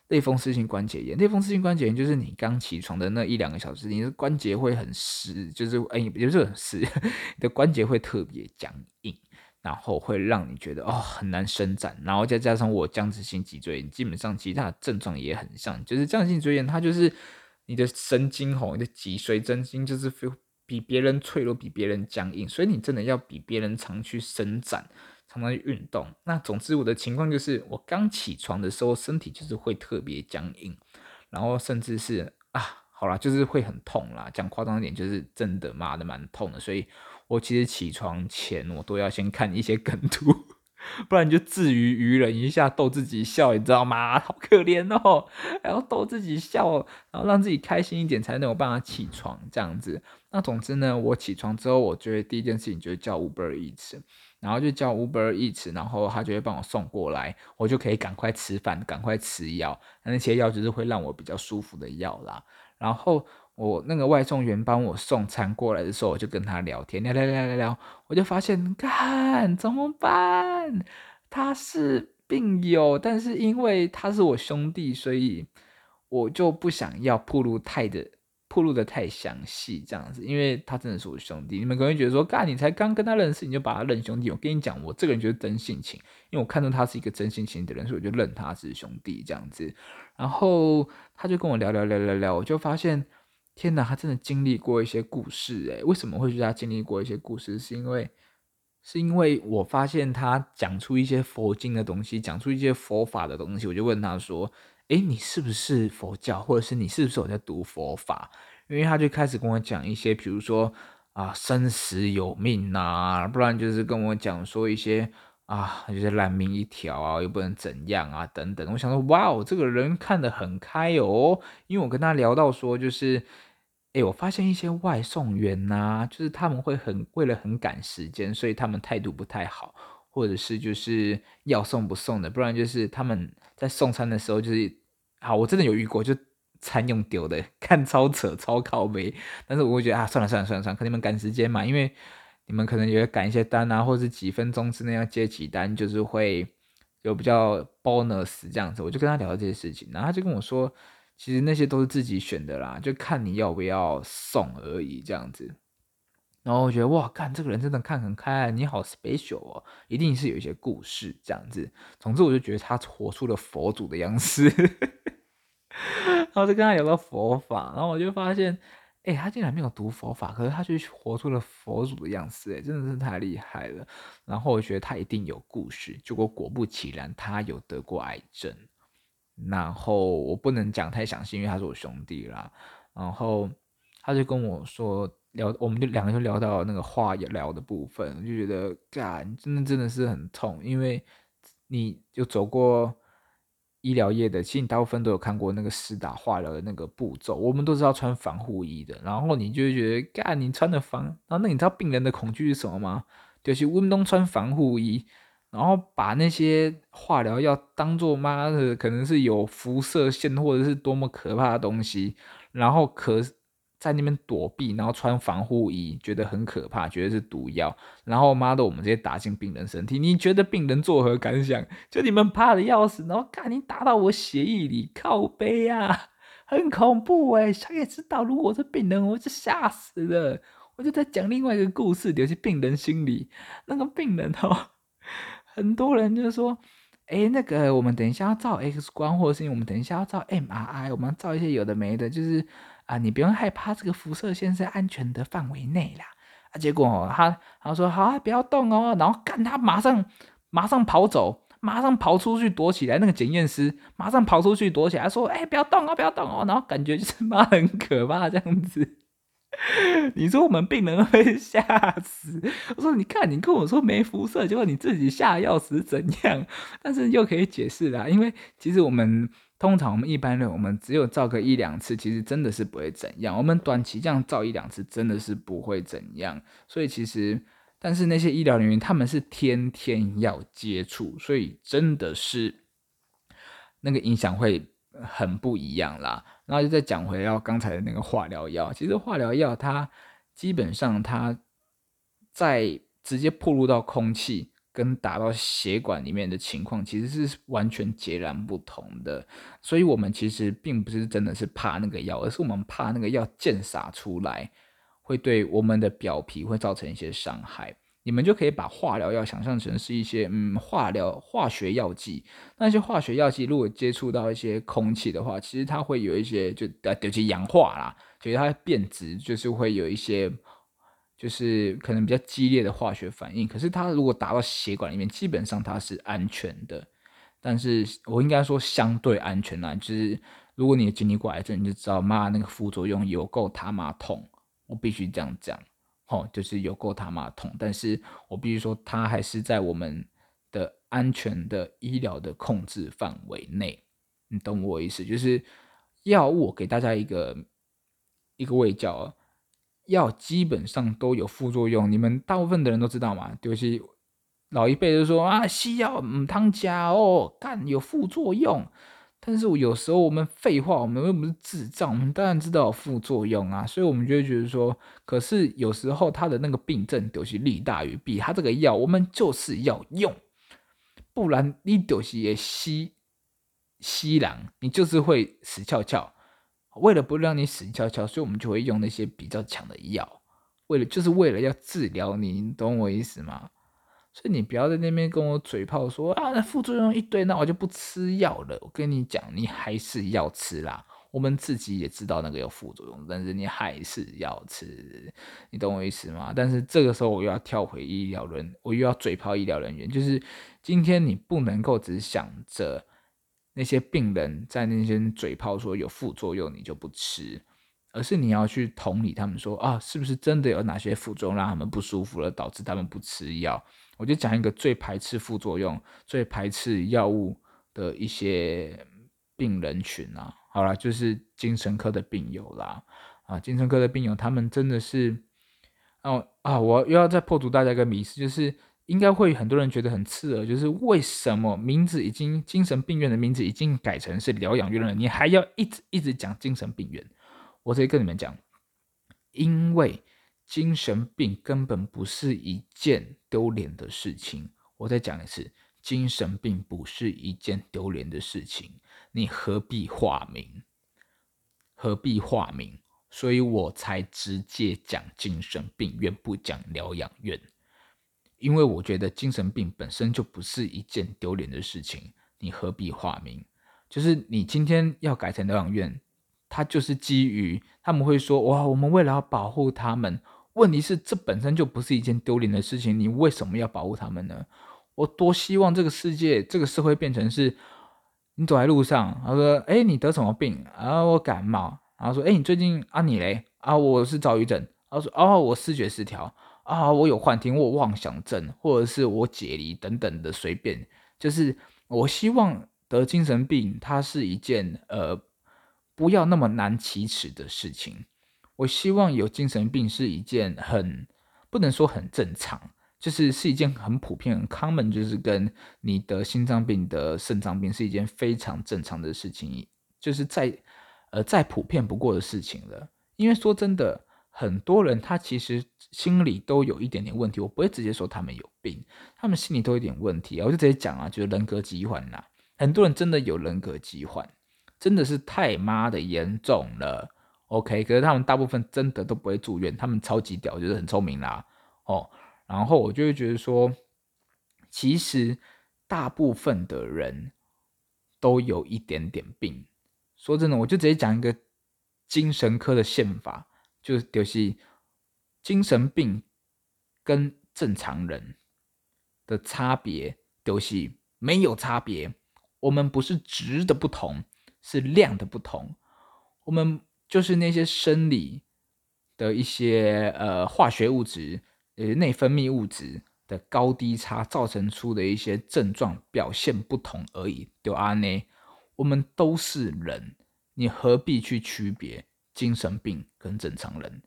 类风湿性关节炎。类风湿性关节炎就是你刚起床的那一两个小时，你的关节会很湿，就是哎，也不是很湿，你的关节会特别僵硬，然后会让你觉得哦很难伸展，然后再加上我僵直性脊椎炎，基本上其他的症状也很像，就是僵直性椎炎，它就是你的神经吼，你的脊髓神经就是比别人脆弱，比别人僵硬，所以你真的要比别人常去伸展，常常去运动。那总之我的情况就是，我刚起床的时候身体就是会特别僵硬，然后甚至是啊，好啦，就是会很痛啦。讲夸张一点，就是真的妈的蛮痛的。所以我其实起床前我都要先看一些梗图。不然就自娱娱人一下，逗自己笑，你知道吗？好可怜哦，还要逗自己笑，然后让自己开心一点，才能有办法起床这样子。那总之呢，我起床之后，我觉得第一件事情就是叫 Uber eat，然后就叫 Uber eat，然后他就会帮我送过来，我就可以赶快吃饭，赶快吃药。那些药就是会让我比较舒服的药啦，然后。我那个外送员帮我送餐过来的时候，我就跟他聊天，聊聊聊聊聊，我就发现，看怎么办？他是病友，但是因为他是我兄弟，所以我就不想要铺露太的，铺露的太详细这样子，因为他真的是我兄弟。你们可能会觉得说，干，你才刚跟他认识，你就把他认兄弟？我跟你讲，我这个人就是真性情，因为我看到他是一个真性情的人，所以我就认他是兄弟这样子。然后他就跟我聊聊聊聊聊，我就发现。天哪，他真的经历过一些故事诶，为什么会觉得他经历过一些故事？是因为，是因为我发现他讲出一些佛经的东西，讲出一些佛法的东西，我就问他说：“诶，你是不是佛教，或者是你是不是有在读佛法？”因为他就开始跟我讲一些，比如说啊，生死有命呐，不然就是跟我讲说一些。啊，就是烂命一条啊，又不能怎样啊，等等。我想说，哇哦，这个人看得很开哦。因为我跟他聊到说，就是，哎，我发现一些外送员呐、就是他们会很为了很赶时间，所以他们态度不太好，或者是就是要送不送的，不然就是他们在送餐的时候就是，好，我真的有遇过，就餐用丢的，看超扯超靠背。但是我会觉得啊，算了算了算了算了，可你们赶时间嘛，因为。你们可能也会赶一些单啊，或者是几分钟之内要接几单，就是会有比较 bonus 这样子。我就跟他聊这些事情，然后他就跟我说，其实那些都是自己选的啦，就看你要不要送而已这样子。然后我觉得哇，看这个人真的看很开，你好 special 哦，一定是有一些故事这样子。总之我就觉得他活出了佛祖的样子，然后就跟他聊到佛法，然后我就发现。哎，他竟然没有读佛法，可是他却活出了佛祖的样子，哎，真的是太厉害了。然后我觉得他一定有故事，结果果不其然，他有得过癌症。然后我不能讲太详细，因为他是我兄弟啦。然后他就跟我说聊，我们就两个就聊到那个化疗的部分，就觉得，干，真的真的是很痛，因为你就走过。医疗业的，其实你大部分都有看过那个施打化疗的那个步骤，我们都是要穿防护衣的。然后你就觉得，干，你穿的防，然后那你知道病人的恐惧是什么吗？就是温东穿防护衣，然后把那些化疗药当做妈的，可能是有辐射线或者是多么可怕的东西，然后可。在那边躲避，然后穿防护衣，觉得很可怕，觉得是毒药。然后妈的，我们直接打进病人身体，你觉得病人作何感想？就你们怕的要死，然后看你打到我血液里，靠背啊，很恐怖哎！谁也知道，如果我是病人，我就吓死了。我就在讲另外一个故事，有些病人心理那个病人哦，很多人就说，哎，那个我们等一下要照 X 光，或者是我们等一下要照 MRI，我们要照一些有的没的，就是。啊，你不用害怕，这个辐射线是安全的范围内啦。啊，结果哦，他他说好啊，不要动哦，然后干他马上马上跑走，马上跑出去躲起来。那个检验师马上跑出去躲起来，说：“哎，不要动哦，不要动哦。”然后感觉就是妈很可怕这样子。你说我们病人会吓死？我说你看，你跟我说没辐射，结果你自己吓要死怎样？但是又可以解释啦，因为其实我们。通常我们一般人，我们只有照个一两次，其实真的是不会怎样。我们短期这样照一两次，真的是不会怎样。所以其实，但是那些医疗人员他们是天天要接触，所以真的是那个影响会很不一样啦。然后就再讲回到刚才的那个化疗药，其实化疗药它基本上它在直接暴露到空气。跟打到血管里面的情况其实是完全截然不同的，所以我们其实并不是真的是怕那个药，而是我们怕那个药溅洒出来会对我们的表皮会造成一些伤害。你们就可以把化疗药想象成是一些嗯化疗化学药剂，那些化学药剂如果接触到一些空气的话，其实它会有一些就呃有些氧化啦，所以它变质，就是会有一些。就是可能比较激烈的化学反应，可是它如果打到血管里面，基本上它是安全的。但是我应该说相对安全啦，就是如果你经历过癌症，你就知道妈那个副作用有够他妈痛，我必须这样讲，哦，就是有够他妈痛。但是我必须说，它还是在我们的安全的医疗的控制范围内，你懂我意思？就是药物给大家一个一个卫教。药基本上都有副作用，你们大部分的人都知道嘛？就是老一辈就说啊，西药唔汤加哦，干有副作用。但是我有时候我们废话，我们又不是智障，我们当然知道副作用啊，所以我们就会觉得说，可是有时候他的那个病症就是利大于弊，他这个药我们就是要用，不然你就是也吸吸狼，你就是会死翘翘。为了不让你死翘翘，所以我们就会用那些比较强的药，为了就是为了要治疗你，你懂我意思吗？所以你不要在那边跟我嘴炮说啊，那副作用一堆，那我就不吃药了。我跟你讲，你还是要吃啦。我们自己也知道那个有副作用，但是你还是要吃，你懂我意思吗？但是这个时候我又要跳回医疗人，我又要嘴炮医疗人员，就是今天你不能够只想着。那些病人在那些嘴炮说有副作用，你就不吃，而是你要去同理他们说啊，是不是真的有哪些副作用让他们不舒服了，导致他们不吃药？我就讲一个最排斥副作用、最排斥药物的一些病人群啊，好啦，就是精神科的病友啦，啊，精神科的病友他们真的是，哦啊，我又要再破除大家一个迷思，就是。应该会很多人觉得很刺耳，就是为什么名字已经精神病院的名字已经改成是疗养院了，你还要一直一直讲精神病院？我直接跟你们讲，因为精神病根本不是一件丢脸的事情。我再讲一次，精神病不是一件丢脸的事情。你何必化名？何必化名？所以我才直接讲精神病院，不讲疗养院。因为我觉得精神病本身就不是一件丢脸的事情。你何必化名？就是你今天要改成疗养院，它就是基于他们会说：哇，我们为了要保护他们。问题是，这本身就不是一件丢脸的事情，你为什么要保护他们呢？我多希望这个世界、这个社会变成是，你走在路上，他说：“哎，你得什么病？”啊，我感冒。然后说：“哎，你最近啊，你嘞？啊，我是躁郁症。”然后说：“哦，我视觉失调。啊，我有幻听，我妄想症，或者是我解离等等的，随便。就是我希望得精神病，它是一件呃，不要那么难启齿的事情。”我希望有精神病是一件很不能说很正常，就是是一件很普遍、很 common，就是跟你得心脏病、得肾脏病是一件非常正常的事情，就是再呃再普遍不过的事情了。因为说真的，很多人他其实心里都有一点点问题，我不会直接说他们有病，他们心里都有点问题，我就直接讲啊，就是人格疾患啦。很多人真的有人格疾患，真的是太妈的严重了。OK，可是他们大部分真的都不会住院，他们超级屌，就是很聪明啦。哦，然后我就会觉得说，其实大部分的人都有一点点病。说真的，我就直接讲一个精神科的宪法，就是就是精神病跟正常人的差别，就是没有差别。我们不是值的不同，是量的不同。我们。就是那些生理的一些呃化学物质呃内分泌物质的高低差造成出的一些症状表现不同而已。对啊，呢，我们都是人，你何必去区别精神病跟正常人？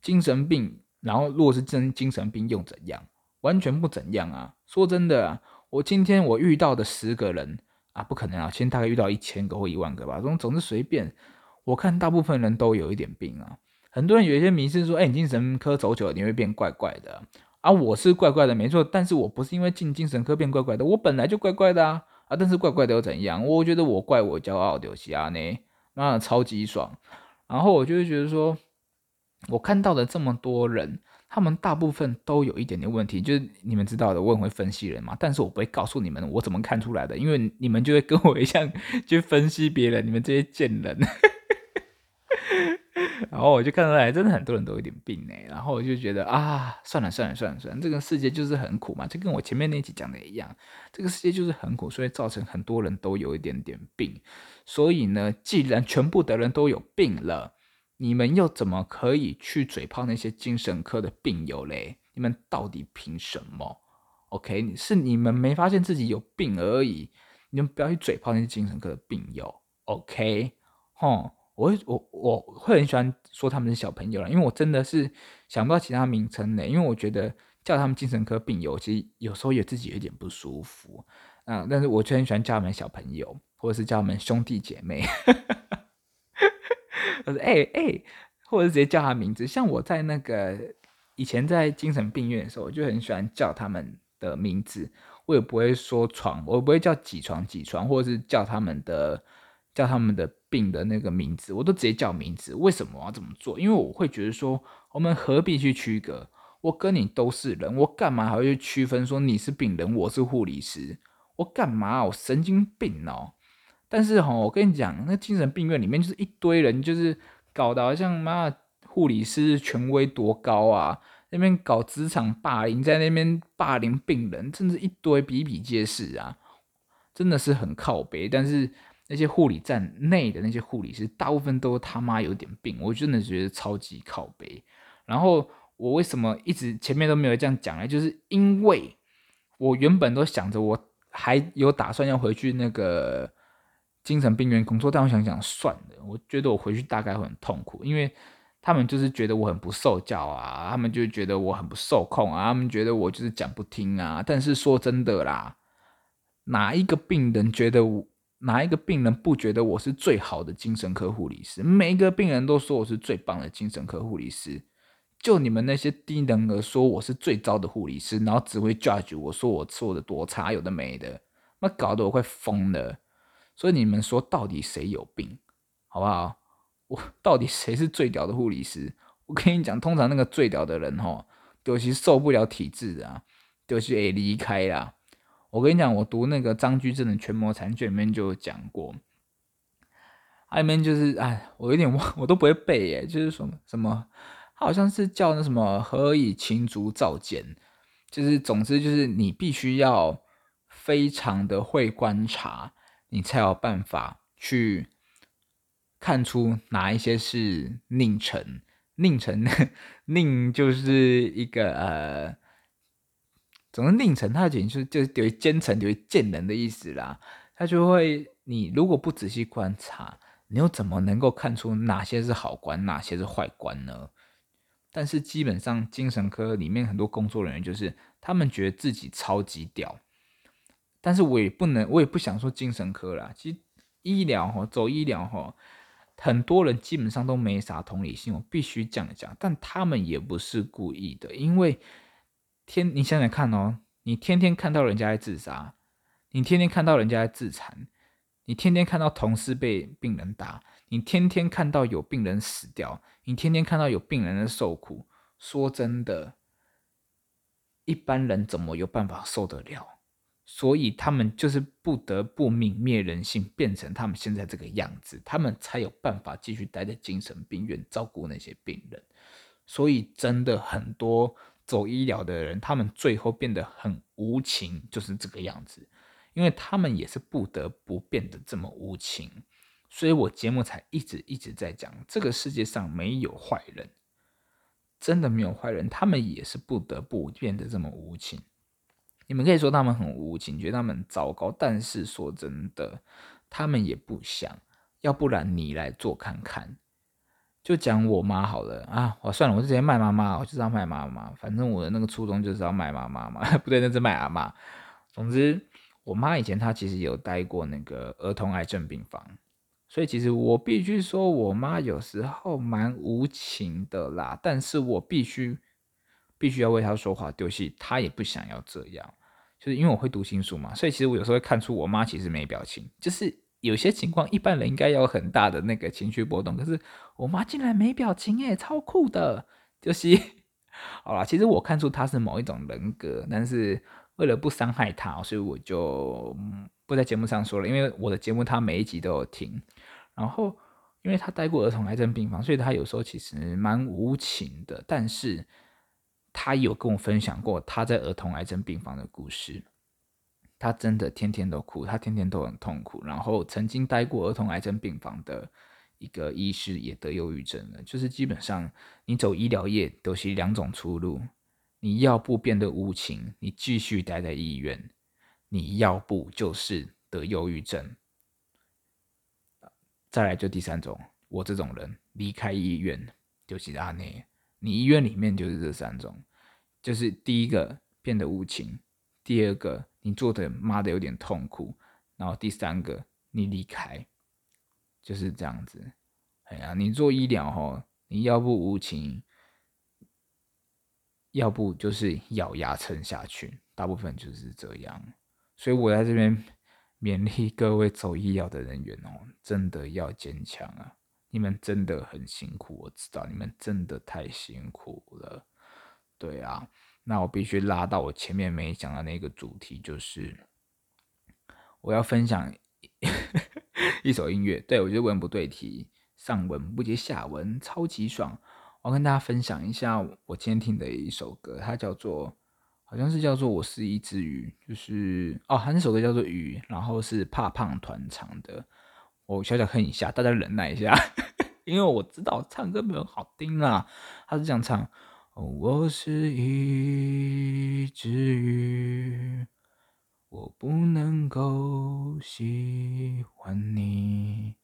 精神病，然后如果是真精神病又怎样？完全不怎样啊！说真的啊，我今天我遇到的十个人啊，不可能啊，先大概遇到一千个或一万个吧，总总是随便。我看大部分人都有一点病啊，很多人有一些迷思说，哎、你精神科走久了你会变怪怪的啊。我是怪怪的没错，但是我不是因为进精神科变怪怪的，我本来就怪怪的啊啊！但是怪怪的又怎样？我觉得我怪我骄傲丢西啊呢，那超级爽。然后我就会觉得说，我看到的这么多人，他们大部分都有一点点问题，就是你们知道的，我很会分析人嘛，但是我不会告诉你们我怎么看出来的，因为你们就会跟我一样 去分析别人，你们这些贱人。然后我就看出来，真的很多人都有点病哎。然后我就觉得啊，算了算了算了算了，这个世界就是很苦嘛，就跟我前面那集讲的一样，这个世界就是很苦，所以造成很多人都有一点点病。所以呢，既然全部的人都有病了，你们又怎么可以去嘴炮那些精神科的病友嘞？你们到底凭什么？OK，是你们没发现自己有病而已，你们不要去嘴炮那些精神科的病友。OK，吼。我我我会很喜欢说他们是小朋友了，因为我真的是想不到其他名称呢。因为我觉得叫他们精神科病友，其实有时候也自己有点不舒服啊。但是我却很喜欢叫他们小朋友，或者是叫他们兄弟姐妹，或 者哎哎，或者是直接叫他名字。像我在那个以前在精神病院的时候，我就很喜欢叫他们的名字，我也不会说床，我不会叫几床几床，或者是叫他们的叫他们的。病的那个名字，我都直接叫名字。为什么我要这么做？因为我会觉得说，我们何必去区隔？我跟你都是人，我干嘛还要去区分说你是病人，我是护理师？我干嘛？我神经病哦！但是哈，我跟你讲，那精神病院里面就是一堆人，就是搞得好像妈护理师权威多高啊，那边搞职场霸凌，在那边霸凌病人，甚至一堆比比皆是啊，真的是很靠北。但是。那些护理站内的那些护理师，大部分都他妈有点病，我真的觉得超级靠北。然后我为什么一直前面都没有这样讲呢？就是因为我原本都想着我还有打算要回去那个精神病院工作，但我想想算了，我觉得我回去大概会很痛苦，因为他们就是觉得我很不受教啊，他们就觉得我很不受控啊，他们觉得我就是讲不听啊。但是说真的啦，哪一个病人觉得我？哪一个病人不觉得我是最好的精神科护理师？每一个病人都说我是最棒的精神科护理师，就你们那些低能儿说我是最糟的护理师，然后只会 judge 我说我做的多差，有的没的，那搞得我快疯了。所以你们说到底谁有病，好不好？我到底谁是最屌的护理师？我跟你讲，通常那个最屌的人吼，就是受不了体制啊，就是会离开啦。我跟你讲，我读那个张居正的《权谋残卷》里面就有讲过，里面就是哎，我有点忘，我都不会背耶，就是什么什么。好像是叫那什么何以罄竹造简，就是总之就是你必须要非常的会观察，你才有办法去看出哪一些是佞臣。佞臣 佞就是一个呃，总之佞臣他简直就就是等于奸臣，等于贱人的意思啦。他就会，你如果不仔细观察，你又怎么能够看出哪些是好官，哪些是坏官呢？但是基本上，精神科里面很多工作人员就是他们觉得自己超级屌，但是我也不能，我也不想说精神科啦。其实医疗哈，走医疗哈，很多人基本上都没啥同理心，我必须这样讲。但他们也不是故意的，因为天，你想想看哦，你天天看到人家在自杀，你天天看到人家在自残，你天天看到同事被病人打。你天天看到有病人死掉，你天天看到有病人在受苦，说真的，一般人怎么有办法受得了？所以他们就是不得不泯灭人性，变成他们现在这个样子，他们才有办法继续待在精神病院照顾那些病人。所以真的很多走医疗的人，他们最后变得很无情，就是这个样子，因为他们也是不得不变得这么无情。所以我节目才一直一直在讲，这个世界上没有坏人，真的没有坏人，他们也是不得不变得这么无情。你们可以说他们很无情，觉得他们糟糕，但是说真的，他们也不想。要不然你来做看看，就讲我妈好了啊，我算了，我就直接卖妈妈，我就是要卖妈妈，反正我的那个初衷就是要卖妈妈嘛，不对，那是卖阿妈。总之，我妈以前她其实有待过那个儿童癌症病房。所以其实我必须说，我妈有时候蛮无情的啦。但是我必须必须要为她说话，丢戏她也不想要这样。就是因为我会读心术嘛，所以其实我有时候会看出我妈其实没表情。就是有些情况，一般人应该有很大的那个情绪波动，可是我妈竟然没表情耶，超酷的。就是 好啦，其实我看出她是某一种人格，但是为了不伤害她，所以我就不在节目上说了。因为我的节目她每一集都有听。然后，因为他待过儿童癌症病房，所以他有时候其实蛮无情的。但是，他有跟我分享过他在儿童癌症病房的故事。他真的天天都哭，他天天都很痛苦。然后，曾经待过儿童癌症病房的一个医师也得忧郁症了。就是基本上，你走医疗业都是两种出路：你要不变得无情，你继续待在医院；你要不就是得忧郁症。再来就第三种，我这种人离开医院就是阿内，你医院里面就是这三种，就是第一个变得无情，第二个你做的妈的有点痛苦，然后第三个你离开，就是这样子。哎呀，你做医疗吼，你要不无情，要不就是咬牙撑下去，大部分就是这样。所以我在这边。勉励各位走医疗的人员哦，真的要坚强啊！你们真的很辛苦，我知道你们真的太辛苦了。对啊，那我必须拉到我前面没讲的那个主题，就是我要分享 一首音乐。对，我觉得文不对题，上文不接下文，超级爽。我要跟大家分享一下我今天听的一首歌，它叫做。好像是叫做我是一只鱼，就是哦，它那首歌叫做鱼，然后是怕胖团唱的。我小小哼一下，大家忍耐一下，因为我知道唱歌没有好听啊。他是这样唱：我是一只鱼，我不能够喜欢你，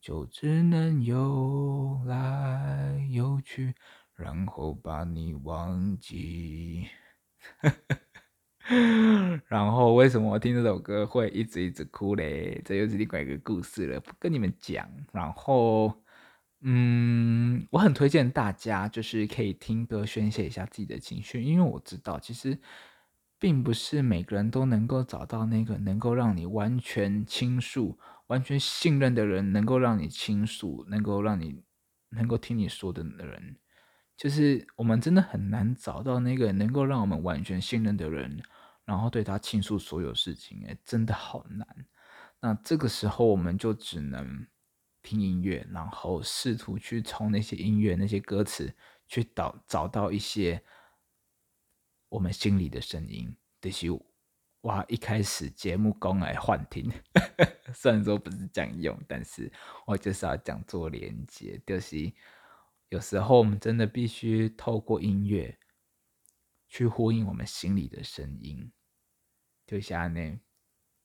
就只能游来游去，然后把你忘记。然后为什么我听这首歌会一直一直哭嘞？这又是另外一个故事了，不跟你们讲。然后，嗯，我很推荐大家就是可以听歌宣泄一下自己的情绪，因为我知道其实并不是每个人都能够找到那个能够让你完全倾诉、完全信任的人，能够让你倾诉，能够让你能够听你说的人。就是我们真的很难找到那个能够让我们完全信任的人，然后对他倾诉所有事情，哎，真的好难。那这个时候我们就只能听音乐，然后试图去从那些音乐、那些歌词去找找到一些我们心里的声音。就是哇，一开始节目讲来幻听，虽然说不是这样用，但是我就是要讲做连接，就是。有时候我们真的必须透过音乐去呼应我们心里的声音，就像那。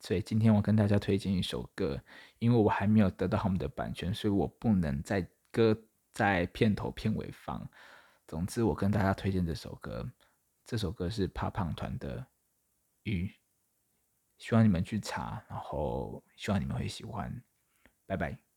所以今天我跟大家推荐一首歌，因为我还没有得到他们的版权，所以我不能在歌在片头片尾放。总之，我跟大家推荐这首歌，这首歌是怕胖团的《鱼》，希望你们去查，然后希望你们会喜欢。拜拜。